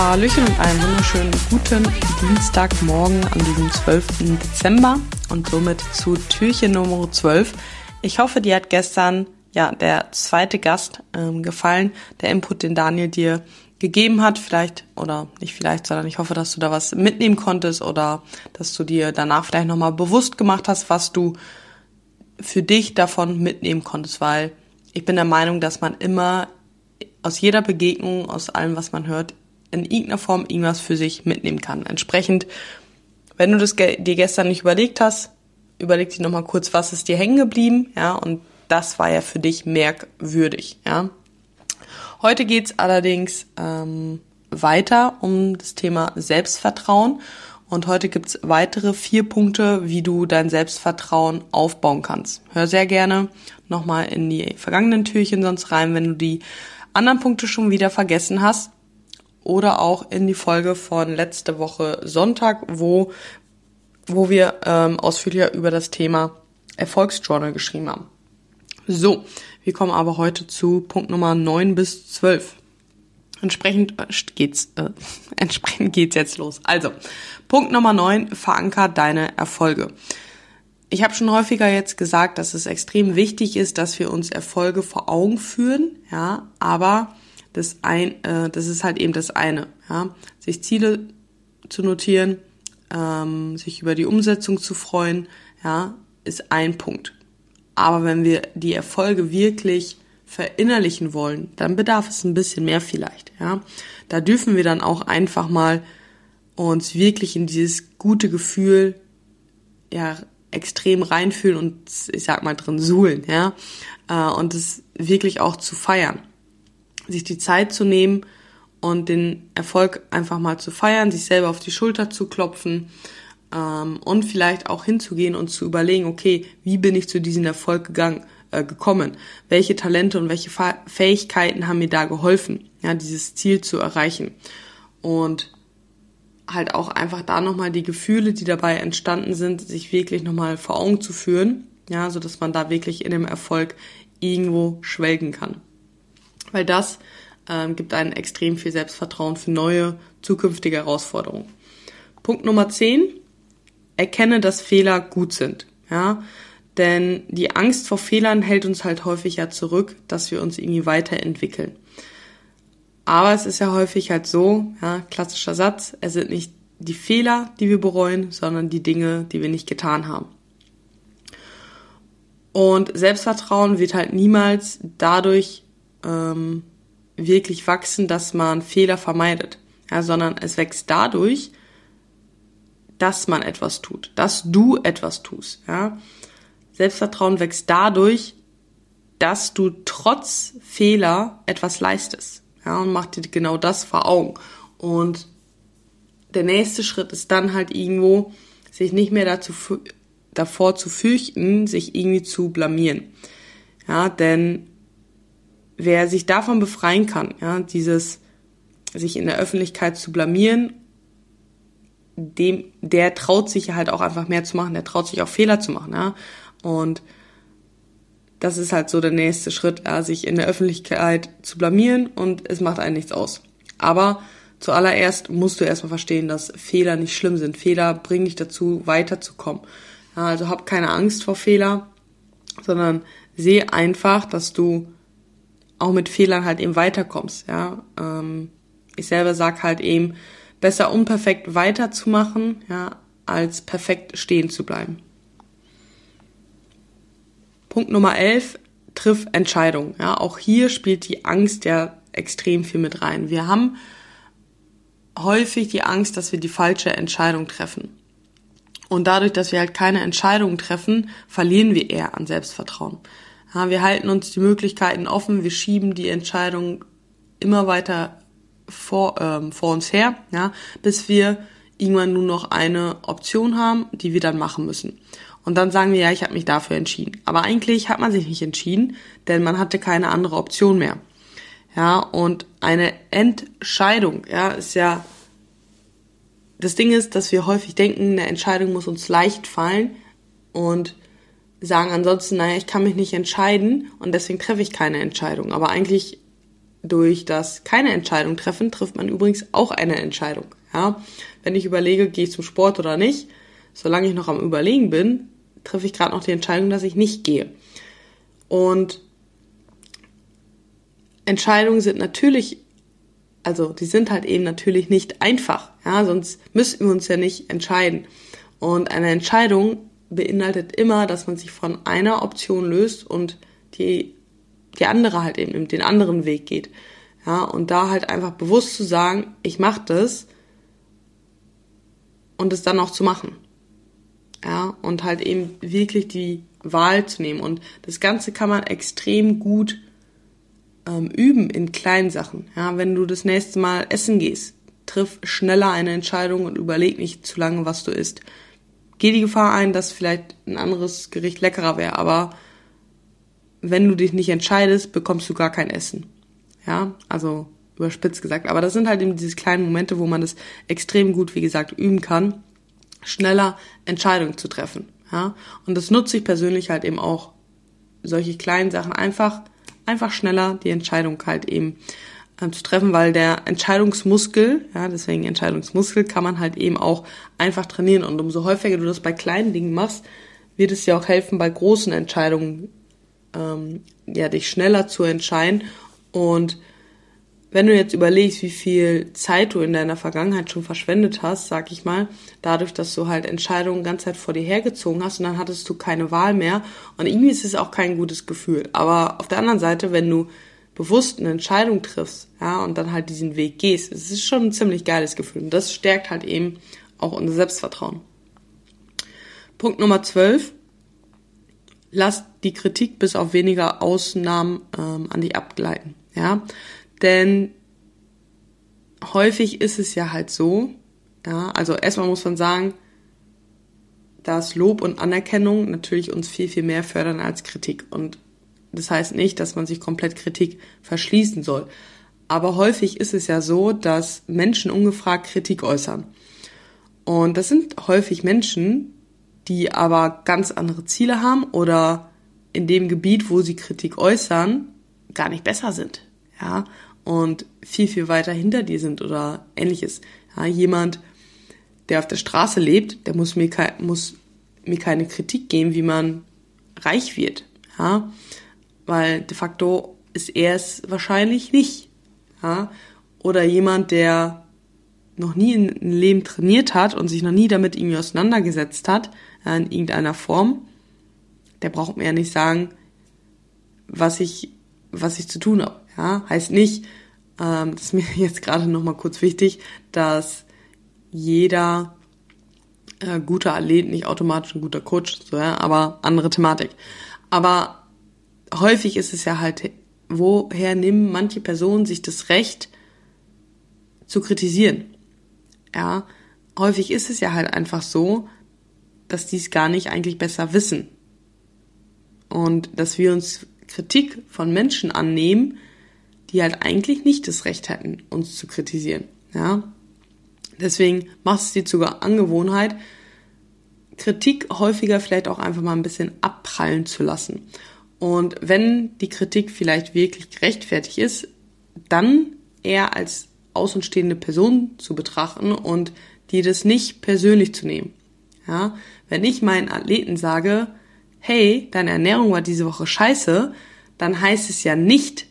Hallöchen und einen wunderschönen guten Dienstagmorgen an diesem 12. Dezember und somit zu Türchen Nummer 12. Ich hoffe, dir hat gestern ja der zweite Gast ähm, gefallen, der Input, den Daniel dir gegeben hat, vielleicht oder nicht vielleicht, sondern ich hoffe, dass du da was mitnehmen konntest oder dass du dir danach vielleicht nochmal bewusst gemacht hast, was du für dich davon mitnehmen konntest, weil ich bin der Meinung, dass man immer aus jeder Begegnung, aus allem, was man hört, in irgendeiner Form irgendwas für sich mitnehmen kann. Entsprechend, wenn du das dir gestern nicht überlegt hast, überleg dir nochmal kurz, was ist dir hängen geblieben, ja, und das war ja für dich merkwürdig, ja. Heute geht's allerdings ähm, weiter um das Thema Selbstvertrauen und heute gibt's weitere vier Punkte, wie du dein Selbstvertrauen aufbauen kannst. Hör sehr gerne nochmal in die vergangenen Türchen sonst rein, wenn du die anderen Punkte schon wieder vergessen hast oder auch in die Folge von letzte Woche Sonntag, wo, wo wir ähm, ausführlicher über das Thema Erfolgsjournal geschrieben haben. So, wir kommen aber heute zu Punkt Nummer 9 bis 12. Entsprechend äh, geht's, äh, entsprechend geht's jetzt los. Also, Punkt Nummer 9, veranker deine Erfolge. Ich habe schon häufiger jetzt gesagt, dass es extrem wichtig ist, dass wir uns Erfolge vor Augen führen, ja, aber das ein, äh, das ist halt eben das eine, ja, sich Ziele zu notieren, ähm, sich über die Umsetzung zu freuen, ja, ist ein Punkt. Aber wenn wir die Erfolge wirklich verinnerlichen wollen, dann bedarf es ein bisschen mehr vielleicht, ja. Da dürfen wir dann auch einfach mal uns wirklich in dieses gute Gefühl, ja, extrem reinfühlen und ich sag mal drin suhlen, ja, äh, und es wirklich auch zu feiern sich die Zeit zu nehmen und den Erfolg einfach mal zu feiern, sich selber auf die Schulter zu klopfen ähm, und vielleicht auch hinzugehen und zu überlegen, okay, wie bin ich zu diesem Erfolg gegangen, äh, gekommen? Welche Talente und welche Fähigkeiten haben mir da geholfen, ja, dieses Ziel zu erreichen? Und halt auch einfach da nochmal die Gefühle, die dabei entstanden sind, sich wirklich nochmal vor Augen zu führen, ja, so dass man da wirklich in dem Erfolg irgendwo schwelgen kann weil das ähm, gibt einen extrem viel Selbstvertrauen für neue zukünftige Herausforderungen. Punkt Nummer 10. Erkenne, dass Fehler gut sind. Ja, denn die Angst vor Fehlern hält uns halt häufig ja zurück, dass wir uns irgendwie weiterentwickeln. Aber es ist ja häufig halt so, ja, klassischer Satz, es sind nicht die Fehler, die wir bereuen, sondern die Dinge, die wir nicht getan haben. Und Selbstvertrauen wird halt niemals dadurch ähm, wirklich wachsen, dass man Fehler vermeidet, ja, sondern es wächst dadurch, dass man etwas tut, dass du etwas tust. Ja. Selbstvertrauen wächst dadurch, dass du trotz Fehler etwas leistest. Ja, und mach dir genau das vor Augen. Und der nächste Schritt ist dann halt irgendwo, sich nicht mehr dazu, davor zu fürchten, sich irgendwie zu blamieren. Ja, denn wer sich davon befreien kann, ja, dieses sich in der Öffentlichkeit zu blamieren, dem, der traut sich halt auch einfach mehr zu machen, der traut sich auch Fehler zu machen, ja. Und das ist halt so der nächste Schritt, ja, sich in der Öffentlichkeit zu blamieren und es macht einen nichts aus. Aber zuallererst musst du erstmal verstehen, dass Fehler nicht schlimm sind. Fehler bringen dich dazu, weiterzukommen. Ja, also hab keine Angst vor Fehler, sondern sehe einfach, dass du auch mit Fehlern halt eben weiterkommst, ja. Ähm, ich selber sag halt eben, besser unperfekt weiterzumachen, ja, als perfekt stehen zu bleiben. Punkt Nummer 11, triff Entscheidungen. Ja, auch hier spielt die Angst ja extrem viel mit rein. Wir haben häufig die Angst, dass wir die falsche Entscheidung treffen. Und dadurch, dass wir halt keine Entscheidungen treffen, verlieren wir eher an Selbstvertrauen. Wir halten uns die Möglichkeiten offen, wir schieben die Entscheidung immer weiter vor, ähm, vor uns her, ja, bis wir irgendwann nur noch eine Option haben, die wir dann machen müssen. Und dann sagen wir, ja, ich habe mich dafür entschieden. Aber eigentlich hat man sich nicht entschieden, denn man hatte keine andere Option mehr. Ja, und eine Entscheidung, ja, ist ja, das Ding ist, dass wir häufig denken, eine Entscheidung muss uns leicht fallen und sagen ansonsten, naja, ich kann mich nicht entscheiden und deswegen treffe ich keine Entscheidung. Aber eigentlich durch das keine Entscheidung treffen, trifft man übrigens auch eine Entscheidung. Ja? Wenn ich überlege, gehe ich zum Sport oder nicht, solange ich noch am Überlegen bin, treffe ich gerade noch die Entscheidung, dass ich nicht gehe. Und Entscheidungen sind natürlich, also die sind halt eben natürlich nicht einfach, ja, sonst müssten wir uns ja nicht entscheiden. Und eine Entscheidung beinhaltet immer, dass man sich von einer Option löst und die, die andere halt eben den anderen Weg geht. Ja, und da halt einfach bewusst zu sagen, ich mache das und es dann auch zu machen. Ja, und halt eben wirklich die Wahl zu nehmen. Und das Ganze kann man extrem gut ähm, üben in kleinen Sachen. Ja, wenn du das nächste Mal essen gehst, triff schneller eine Entscheidung und überleg nicht zu lange, was du isst. Geh die Gefahr ein, dass vielleicht ein anderes Gericht leckerer wäre, aber wenn du dich nicht entscheidest, bekommst du gar kein Essen. Ja, also überspitzt gesagt. Aber das sind halt eben diese kleinen Momente, wo man das extrem gut, wie gesagt, üben kann, schneller Entscheidungen zu treffen. Ja, und das nutze ich persönlich halt eben auch solche kleinen Sachen einfach einfach schneller die Entscheidung halt eben äh, zu treffen, weil der Entscheidungsmuskel, ja, deswegen Entscheidungsmuskel kann man halt eben auch einfach trainieren. Und umso häufiger du das bei kleinen Dingen machst, wird es dir auch helfen, bei großen Entscheidungen ähm, ja dich schneller zu entscheiden. Und wenn du jetzt überlegst, wie viel Zeit du in deiner Vergangenheit schon verschwendet hast, sag ich mal, dadurch, dass du halt Entscheidungen ganz Zeit vor dir hergezogen hast und dann hattest du keine Wahl mehr. Und irgendwie ist es auch kein gutes Gefühl. Aber auf der anderen Seite, wenn du bewusst eine Entscheidung triffst, ja, und dann halt diesen Weg gehst, es ist schon ein ziemlich geiles Gefühl und das stärkt halt eben auch unser Selbstvertrauen. Punkt Nummer 12. Lass die Kritik bis auf weniger Ausnahmen ähm, an dich abgleiten. Ja, denn häufig ist es ja halt so, ja, also erstmal muss man sagen, dass Lob und Anerkennung natürlich uns viel, viel mehr fördern als Kritik. Und das heißt nicht, dass man sich komplett Kritik verschließen soll. Aber häufig ist es ja so, dass Menschen ungefragt Kritik äußern. Und das sind häufig Menschen, die aber ganz andere Ziele haben oder in dem Gebiet, wo sie Kritik äußern, gar nicht besser sind. Ja, und viel, viel weiter hinter dir sind oder ähnliches. Ja, jemand, der auf der Straße lebt, der muss mir, muss mir keine Kritik geben, wie man reich wird. Ja, weil de facto ist er es wahrscheinlich nicht. Ja, oder jemand, der noch nie ein Leben trainiert hat und sich noch nie damit irgendwie auseinandergesetzt hat, in irgendeiner Form, der braucht mir ja nicht sagen, was ich, was ich zu tun habe. Ja, heißt nicht, ähm, das ist mir jetzt gerade nochmal kurz wichtig, dass jeder äh, guter Athlet nicht automatisch ein guter Coach ist, so, ja, aber andere Thematik. Aber häufig ist es ja halt, woher nehmen manche Personen sich das Recht zu kritisieren? Ja, häufig ist es ja halt einfach so, dass die es gar nicht eigentlich besser wissen. Und dass wir uns Kritik von Menschen annehmen, die halt eigentlich nicht das Recht hätten, uns zu kritisieren. Ja? Deswegen machst es dir sogar Angewohnheit, Kritik häufiger vielleicht auch einfach mal ein bisschen abprallen zu lassen. Und wenn die Kritik vielleicht wirklich gerechtfertigt ist, dann eher als außenstehende Person zu betrachten und die das nicht persönlich zu nehmen. Ja, wenn ich meinen Athleten sage, hey, deine Ernährung war diese Woche scheiße, dann heißt es ja nicht,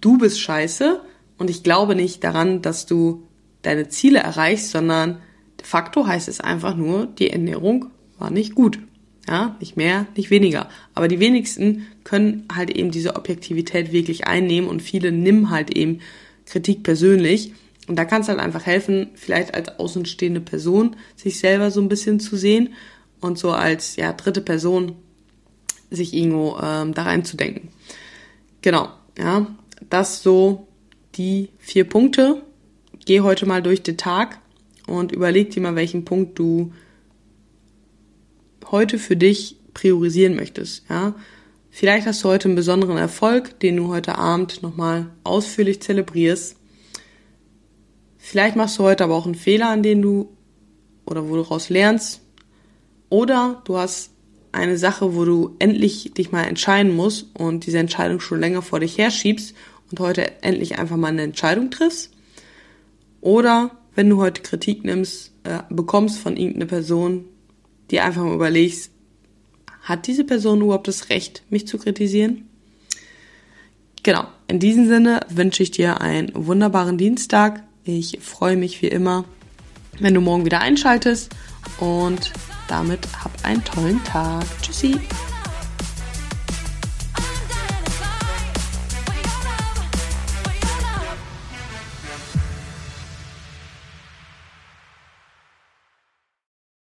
du bist scheiße und ich glaube nicht daran, dass du deine Ziele erreichst, sondern de facto heißt es einfach nur, die Ernährung war nicht gut. Ja, nicht mehr, nicht weniger. Aber die wenigsten können halt eben diese Objektivität wirklich einnehmen und viele nehmen halt eben Kritik persönlich. Und da kann es halt einfach helfen, vielleicht als außenstehende Person sich selber so ein bisschen zu sehen und so als ja dritte Person sich irgendwo ähm, da reinzudenken. Genau, ja das so die vier Punkte. Geh heute mal durch den Tag und überleg dir mal, welchen Punkt du heute für dich priorisieren möchtest, ja. Vielleicht hast du heute einen besonderen Erfolg, den du heute Abend nochmal ausführlich zelebrierst. Vielleicht machst du heute aber auch einen Fehler, an den du oder wo du daraus lernst. Oder du hast eine Sache, wo du endlich dich mal entscheiden musst und diese Entscheidung schon länger vor dich herschiebst und heute endlich einfach mal eine Entscheidung triffst. Oder wenn du heute Kritik nimmst, äh, bekommst von irgendeiner Person, die einfach mal überlegst, hat diese Person überhaupt das Recht, mich zu kritisieren? Genau, in diesem Sinne wünsche ich dir einen wunderbaren Dienstag. Ich freue mich wie immer, wenn du morgen wieder einschaltest und damit hab einen tollen Tag. Tschüssi.